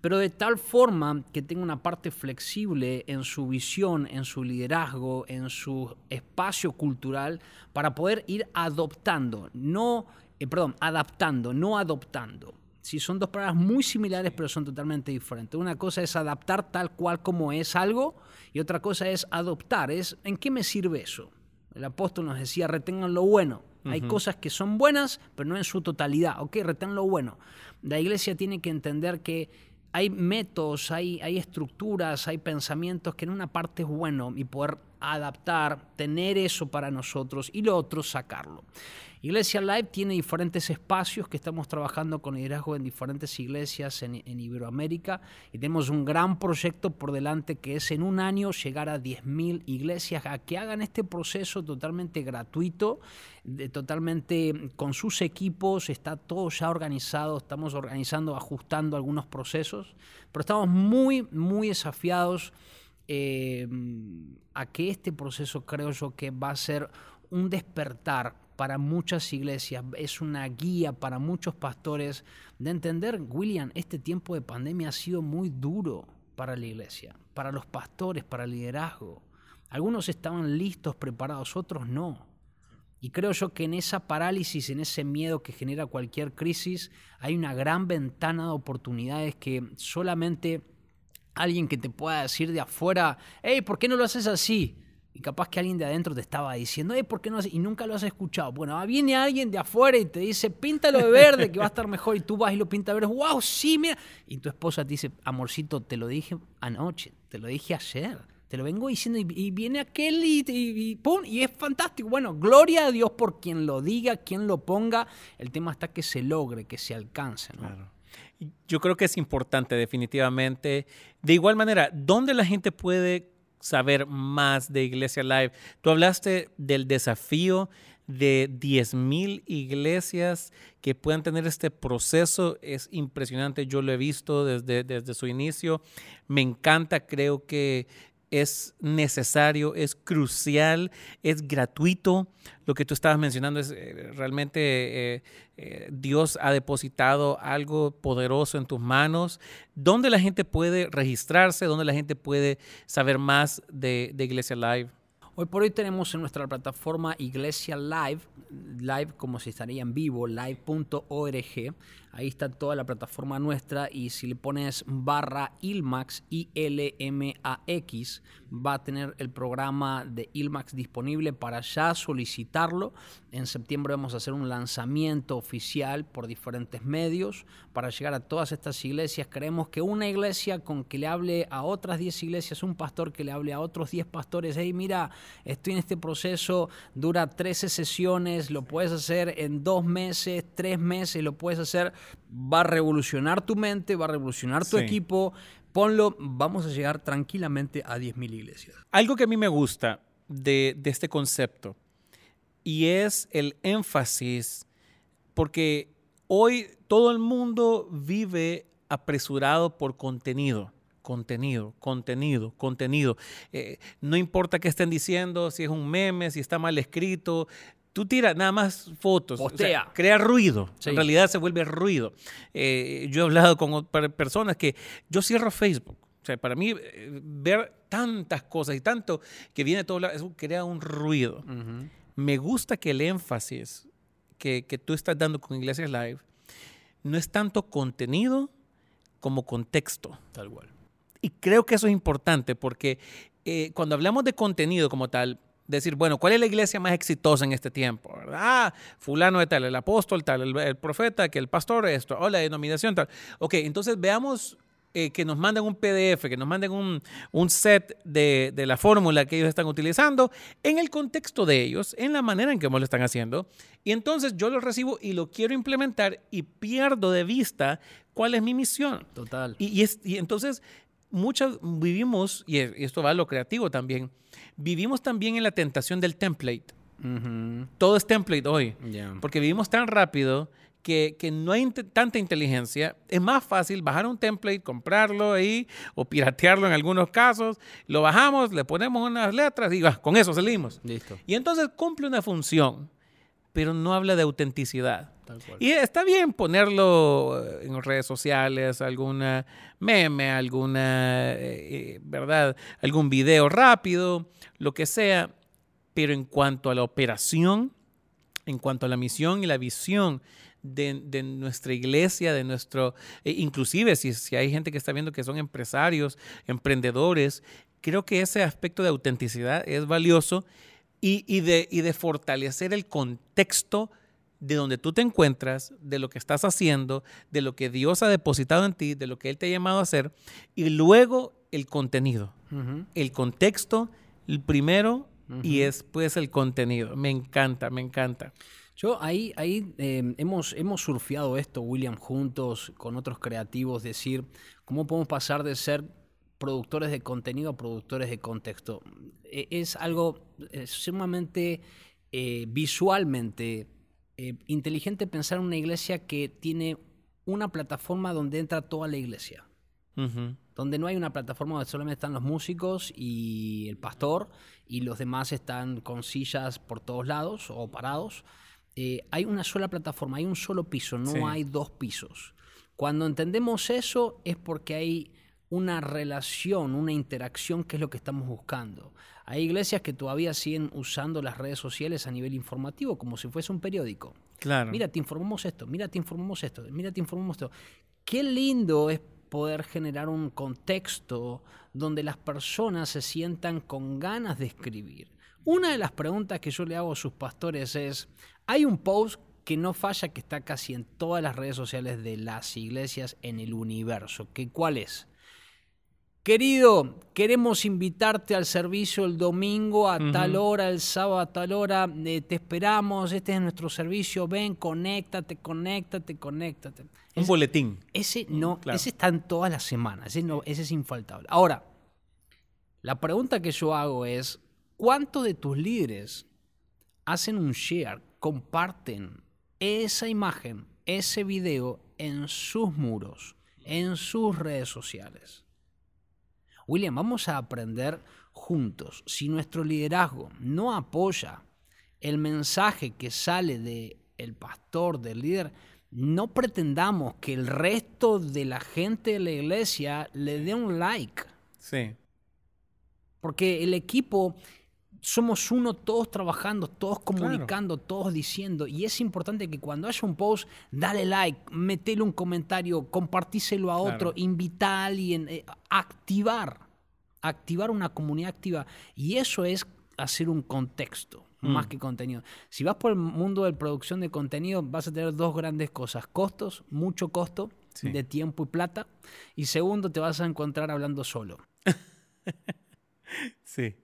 Speaker 1: pero de tal forma que tenga una parte flexible en su visión, en su liderazgo, en su espacio cultural, para poder ir adoptando, no, eh, perdón, adaptando, no adoptando. Si son dos palabras muy similares, pero son totalmente diferentes. Una cosa es adaptar tal cual como es algo, y otra cosa es adoptar. Es ¿en qué me sirve eso? El apóstol nos decía, retengan lo bueno. Hay cosas que son buenas, pero no en su totalidad. Ok, retengan lo bueno. La iglesia tiene que entender que hay métodos, hay, hay estructuras, hay pensamientos que en una parte es bueno y poder adaptar, tener eso para nosotros y lo otro sacarlo. Iglesia Live tiene diferentes espacios que estamos trabajando con liderazgo en diferentes iglesias en, Iberoamérica y tenemos un gran proyecto por delante que es en un año llegar a 10.000 iglesias a que hagan este proceso totalmente gratuito, totalmente con sus equipos, está todo ya organizado, estamos organizando, ajustando algunos procesos, pero estamos muy, muy desafiados. Eh, a que este proceso creo yo que va a ser un despertar para muchas iglesias, es una guía para muchos pastores de entender, William, este tiempo de pandemia ha sido muy duro para la iglesia, para los pastores, para el liderazgo. Algunos estaban listos, preparados, otros no. Y creo yo que en esa parálisis, en ese miedo que genera cualquier crisis, hay una gran ventana de oportunidades que solamente alguien que te pueda decir de afuera, hey, ¿por qué no lo haces así? Y capaz que alguien de adentro te estaba diciendo, eh, ¿por qué no haces? Y nunca lo has escuchado. Bueno, viene alguien de afuera y te dice, píntalo de verde, que va a estar mejor. Y tú vas y lo pintas de verde. ¡Wow! Sí, mira. Y tu esposa te dice, amorcito, te lo dije anoche, te lo dije ayer. Te lo vengo diciendo y, viene aquel y, y, ¡pum! Y es fantástico. Bueno, gloria a Dios por quien lo diga, quien lo ponga. El tema está que se logre, que se alcance. Claro.
Speaker 2: Yo creo que es importante, definitivamente. De igual manera, ¿dónde la gente puede saber más de Iglesia Live? Tú hablaste del desafío de 10.000 iglesias que puedan tener este proceso. Es impresionante, yo lo he visto desde, desde su inicio. Me encanta, creo que es necesario, es crucial, es gratuito. Lo que tú estabas mencionando es eh, realmente eh, eh, Dios ha depositado algo poderoso en tus manos. ¿Dónde la gente puede registrarse? ¿Dónde la gente puede saber más de, de Iglesia Live?
Speaker 1: Hoy por hoy tenemos en nuestra plataforma Iglesia Live, live como si estaría en vivo, live.org. Ahí está toda la plataforma nuestra y si le pones barra ILMAX, I-L-M-A-X, va a tener el programa de ILMAX disponible para ya solicitarlo. En septiembre vamos a hacer un lanzamiento oficial por diferentes medios para llegar a todas estas iglesias. Creemos que una iglesia con que le hable a otras 10 iglesias, un pastor que le hable a otros 10 pastores, hey, mira, estoy en este proceso, dura 13 sesiones, lo puedes hacer en dos meses, tres meses, lo puedes hacer va a revolucionar tu mente, va a revolucionar tu equipo. Ponlo, vamos a llegar tranquilamente a 10.000 iglesias.
Speaker 2: Algo que a mí me gusta de, de este concepto y es el énfasis, porque hoy todo el mundo vive apresurado por contenido contenido, contenido, contenido. Eh, no importa qué estén diciendo, si es un meme, si está mal escrito, Tú tiras nada más fotos.
Speaker 1: Postea.
Speaker 2: crea ruido. En realidad se vuelve ruido. Eh, yo he hablado con personas que yo cierro Facebook. O sea, para mí eh, ver tantas cosas y tanto que viene de todos lados, eso crea un ruido. Me gusta que el énfasis que, que tú estás dando con Iglesias Live no es tanto contenido como contexto.
Speaker 1: Tal cual.
Speaker 2: Y creo que eso es importante porque eh, cuando hablamos de contenido como tal, decir, bueno, ¿cuál es la iglesia más exitosa en este tiempo? Ah, fulano de tal, el apóstol tal, el, profeta, que el pastor esto, o la denominación tal. Ok, entonces veamos eh, que nos manden un PDF, que nos manden un, set de, de, la fórmula que ellos están utilizando en el contexto de ellos, en la manera en que lo están haciendo. Y entonces yo lo recibo y lo quiero implementar y pierdo de vista cuál es mi misión.
Speaker 1: Total.
Speaker 2: Y, y, y entonces muchas vivimos, y esto va a lo creativo también, vivimos también en la tentación del template. Todo es template hoy. Porque vivimos tan rápido que, no hay tanta inteligencia. Es más fácil bajar un template, comprarlo ahí o piratearlo en algunos casos. Lo bajamos, le ponemos unas letras y con eso salimos.
Speaker 1: Listo.
Speaker 2: Y entonces cumple una función, pero no habla de autenticidad. Y está bien ponerlo eh, en redes sociales, alguna meme, alguna, eh, eh, ¿verdad? Algún video rápido, lo que sea. Pero en cuanto a la operación, en cuanto a la misión y la visión de, nuestra iglesia, de nuestro, inclusive si, si hay gente que está viendo que son empresarios, emprendedores, creo que ese aspecto de autenticidad es valioso y, y, de, y de fortalecer el contexto de donde tú te encuentras, de lo que estás haciendo, de lo que Dios ha depositado en ti, de lo que Él te ha llamado a hacer, y luego el contenido, el contexto, el primero y después el contenido. Me encanta, me encanta.
Speaker 1: Yo ahí, ahí em, hemos, hemos surfeado esto, William, juntos con otros creativos, decir, ¿cómo podemos pasar de ser productores de contenido a productores de contexto? E, es algo sumamente eh, visualmente eh, inteligente pensar en una iglesia que tiene una plataforma donde entra toda la iglesia. Donde no hay una plataforma donde solamente están los músicos y el pastor y los demás están con sillas por todos lados o parados. Eh, hay una sola plataforma, hay un solo piso, no hay dos pisos. Cuando entendemos eso es porque hay una relación, una interacción que es lo que estamos buscando. Hay iglesias que todavía siguen usando las redes sociales a nivel informativo, como si fuese un periódico.
Speaker 2: Claro.
Speaker 1: Mira, te informamos esto, mira, te informamos esto, mira, te informamos esto. Qué lindo es poder generar un contexto donde las personas se sientan con ganas de escribir. Una de las preguntas que yo le hago a sus pastores es, hay un post que no falla, que está casi en todas las redes sociales de las iglesias en el universo. ¿Que ¿Cuál es? Querido, queremos invitarte al servicio el domingo a tal hora, el sábado a tal hora. eh, te esperamos, este es nuestro servicio. Ven, conéctate, conéctate, conéctate.
Speaker 2: Un boletín.
Speaker 1: Ese no,
Speaker 2: claro.
Speaker 1: ese está en todas las semanas, ese, no, ese es infaltable. Ahora, la pregunta que yo hago es, ¿cuántos de tus líderes hacen un share, comparten esa imagen, ese video en sus muros, en sus redes sociales? William, vamos a aprender juntos. Si nuestro liderazgo no apoya el mensaje que sale del el pastor, del líder, no pretendamos que el resto de la gente de la iglesia le dé un like.
Speaker 2: Sí.
Speaker 1: Porque el equipo somos uno, todos trabajando, todos comunicando, todos diciendo. Y es importante que cuando haya un post, dale like, metele un comentario, compartíselo a otro, invita a alguien, eh, activar, activar una comunidad activa. Y eso es hacer un contexto. Más que contenido. Si vas por el mundo de producción de contenido, vas a tener dos grandes cosas: costos, mucho costo
Speaker 2: Sí.
Speaker 1: de tiempo y plata. Y segundo, te vas a encontrar hablando solo. (laughs)
Speaker 2: Sí,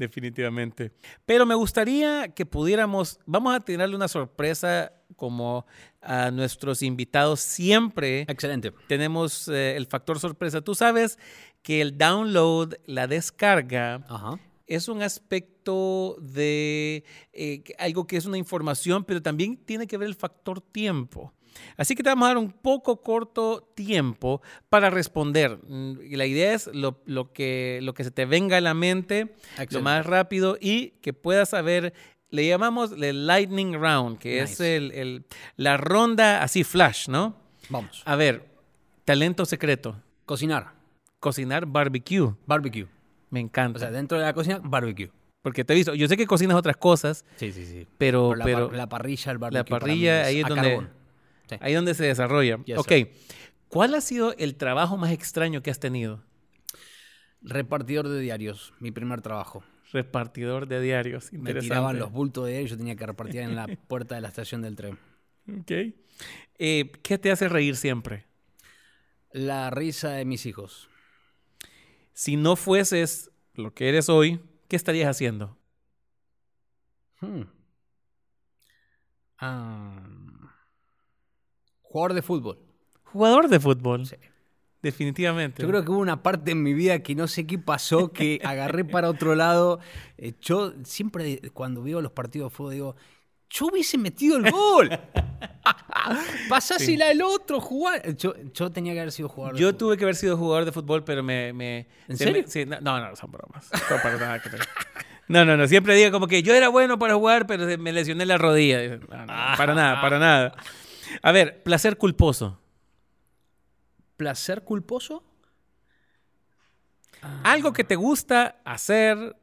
Speaker 2: definitivamente. Pero me gustaría que pudiéramos, vamos a tirarle una sorpresa como a nuestros invitados siempre.
Speaker 1: Excelente.
Speaker 2: Tenemos eh, el factor sorpresa. Tú sabes que el download, la descarga,
Speaker 1: Ajá.
Speaker 2: es un aspecto de eh, algo que es una información, pero también tiene que ver el factor tiempo. Así que te vamos a dar un poco corto tiempo para responder. Mm, Y la idea es lo, lo que, lo que se te venga a la mente lo más rápido y que puedas saber. Le llamamos el lightning round, que es el- el- la ronda así flash, ¿no?
Speaker 1: Vamos.
Speaker 2: A ver, talento secreto,
Speaker 1: Cocinar.
Speaker 2: cocinar barbecue.
Speaker 1: Barbecue.
Speaker 2: Me encanta.
Speaker 1: O sea, dentro de la cocina, barbecue.
Speaker 2: porque te he visto, yo sé que cocinas otras cosas,
Speaker 1: Sí, sí, sí.
Speaker 2: pero,
Speaker 1: Pero la,
Speaker 2: pero
Speaker 1: par- la parrilla, el barbecue.
Speaker 2: la parrilla,
Speaker 1: es
Speaker 2: ahí es donde,
Speaker 1: carbón. Sí.
Speaker 2: ahí es donde se desarrolla.
Speaker 1: Yes,
Speaker 2: ok,
Speaker 1: sir.
Speaker 2: ¿cuál ha sido el trabajo más extraño que has tenido?
Speaker 1: Repartidor de diarios, mi primer trabajo.
Speaker 2: Repartidor de diarios.
Speaker 1: Me tiraban los bultos de diarios yo tenía que repartir en la (laughs) puerta de la estación del tren.
Speaker 2: Ok. Eh, ¿Qué te hace reír siempre?
Speaker 1: La risa de mis hijos.
Speaker 2: Si no fueses lo que eres hoy, ¿qué estarías haciendo?
Speaker 1: Hmm. Ah. Jugador de fútbol.
Speaker 2: Jugador de fútbol.
Speaker 1: Sí.
Speaker 2: Definitivamente.
Speaker 1: Yo creo que hubo una parte en mi vida que no sé qué pasó, que (laughs) agarré para otro lado. Eh, yo siempre cuando veo los partidos de fútbol digo, yo hubiese metido el gol. (laughs) Pasásela al otro, jugar. Yo, yo tenía que haber sido jugador de
Speaker 2: Yo tuve que haber sido jugador de fútbol, pero me... me
Speaker 1: ¿En
Speaker 2: se
Speaker 1: serio?
Speaker 2: me- sí, no, no, no, son bromas. No, para nada que ver. no, no, no. Siempre digo como que yo era bueno para jugar, pero me lesioné la rodilla. No, no, para nada, para nada. A ver, placer culposo.
Speaker 1: ¿Placer culposo?
Speaker 2: Algo que te gusta hacer,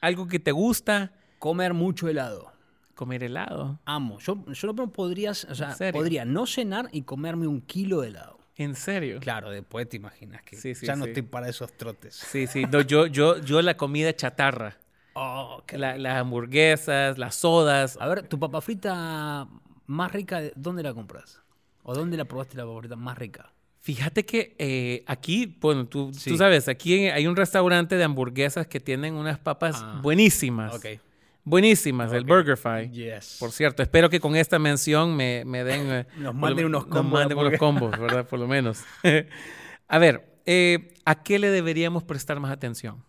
Speaker 2: algo que te gusta
Speaker 1: Comer mucho helado.
Speaker 2: comer helado.
Speaker 1: Amo. Yo, yo no podría, o sea, podría no cenar y comerme un kilo de helado.
Speaker 2: ¿En serio?
Speaker 1: Claro, después te imaginas que
Speaker 2: Sí, sí,
Speaker 1: ya no
Speaker 2: sí.
Speaker 1: estoy para esos trotes.
Speaker 2: Sí, sí. No, yo, yo, yo la comida chatarra.
Speaker 1: Oh, qué
Speaker 2: La- las hamburguesas, las sodas.
Speaker 1: A ver, tu papa frita más rica, ¿dónde la compras? ¿O dónde la probaste la papa frita más rica?
Speaker 2: Fíjate que eh, aquí, bueno, tú,
Speaker 1: Sí.
Speaker 2: tú sabes, aquí hay un restaurante de hamburguesas que tienen unas papas
Speaker 1: Ah.
Speaker 2: buenísimas.
Speaker 1: Ok.
Speaker 2: Buenísimas, el
Speaker 1: Ok.
Speaker 2: BurgerFi.
Speaker 1: Yes.
Speaker 2: Por cierto, espero que con esta mención me, me den... eh, (laughs)
Speaker 1: Nos manden unos
Speaker 2: nos
Speaker 1: combos de
Speaker 2: manden unos combos, ¿verdad? Por lo menos. (laughs) A ver, eh, ¿a qué le deberíamos prestar más atención?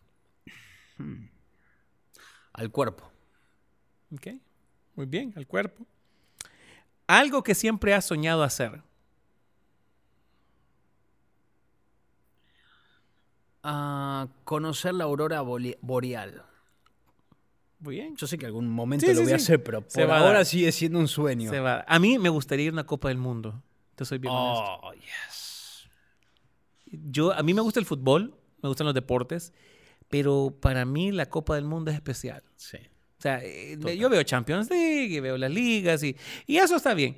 Speaker 1: Al cuerpo.
Speaker 2: Ok, muy bien, al cuerpo. Algo que siempre has soñado hacer.
Speaker 1: Ah, conocer la aurora boreal.
Speaker 2: Muy bien.
Speaker 1: Yo sé que algún momento
Speaker 2: Sí,
Speaker 1: lo
Speaker 2: sí,
Speaker 1: voy a
Speaker 2: sí.
Speaker 1: hacer, pero
Speaker 2: Se
Speaker 1: por
Speaker 2: va a
Speaker 1: ahora sigue siendo un sueño.
Speaker 2: Se va. A mí me gustaría ir a una Copa del Mundo. Te soy bien honesto.
Speaker 1: Oh, yes.
Speaker 2: Yo, a mí me gusta el fútbol, me gustan los deportes, pero para mí la Copa del Mundo es especial.
Speaker 1: Sí.
Speaker 2: O sea, eh,
Speaker 1: Total.
Speaker 2: yo veo Champions League y veo las ligas y, y eso está bien.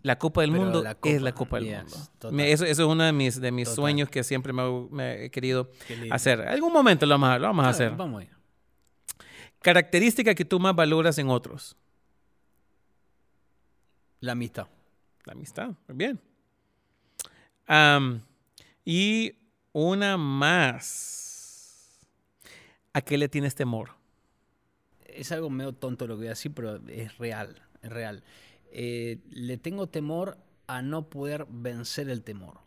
Speaker 2: La Copa del
Speaker 1: Pero
Speaker 2: Mundo
Speaker 1: la
Speaker 2: es la Copa del
Speaker 1: yes,
Speaker 2: Mundo.
Speaker 1: total.
Speaker 2: Eso, eso es uno de mis, de mis
Speaker 1: Total.
Speaker 2: sueños que siempre me, me he querido hacer. Algún momento lo vamos a, lo vamos a hacer.
Speaker 1: Vamos a ir.
Speaker 2: Característica que tú más valoras en otros.
Speaker 1: La amistad.
Speaker 2: La amistad. Muy bien. Y una más. ¿A qué le tienes temor?
Speaker 1: Es algo medio tonto lo que voy a decir, pero es real. Es real. Eh, le tengo temor a no poder vencer el temor.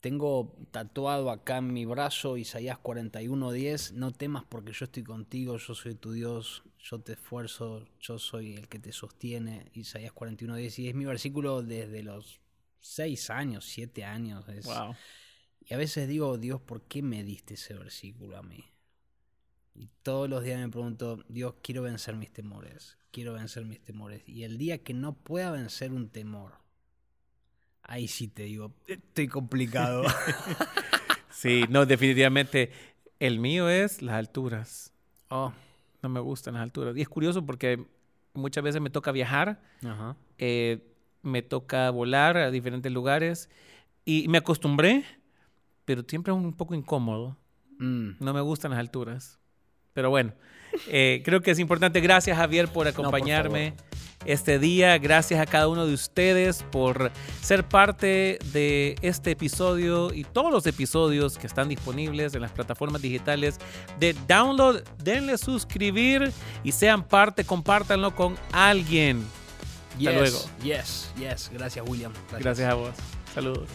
Speaker 1: Tengo tatuado acá en mi brazo Isaías 41:10, no temas porque yo estoy contigo, yo soy tu Dios, yo te esfuerzo, yo soy el que te sostiene, Isaías 41:10, y es mi versículo desde los 6 años, 7 años. es-
Speaker 2: Wow.
Speaker 1: Y a veces digo, Dios, ¿por qué me diste ese versículo a mí? Y todos los días me pregunto, Dios, quiero vencer mis temores, quiero vencer mis temores. Y el día que no pueda vencer un temor, ahí sí te digo, estoy complicado. (laughs)
Speaker 2: Sí, no, definitivamente. El mío es las alturas.
Speaker 1: oh,
Speaker 2: No me gustan las alturas. Y es curioso porque muchas veces me toca viajar,
Speaker 1: ajá.
Speaker 2: eh, me toca volar a diferentes lugares y me acostumbré, pero siempre es un poco incómodo.
Speaker 1: Mm.
Speaker 2: No me gustan las alturas. Pero bueno, eh, creo que es importante. Gracias Javier por acompañarme este día. Gracias a cada uno de ustedes por ser parte de este episodio y todos los episodios que están disponibles en las plataformas digitales de download. Denle suscribir y sean parte, compártanlo con alguien.
Speaker 1: Yes,
Speaker 2: luego.
Speaker 1: yes, yes. Gracias, William.
Speaker 2: Gracias a vos. Saludos.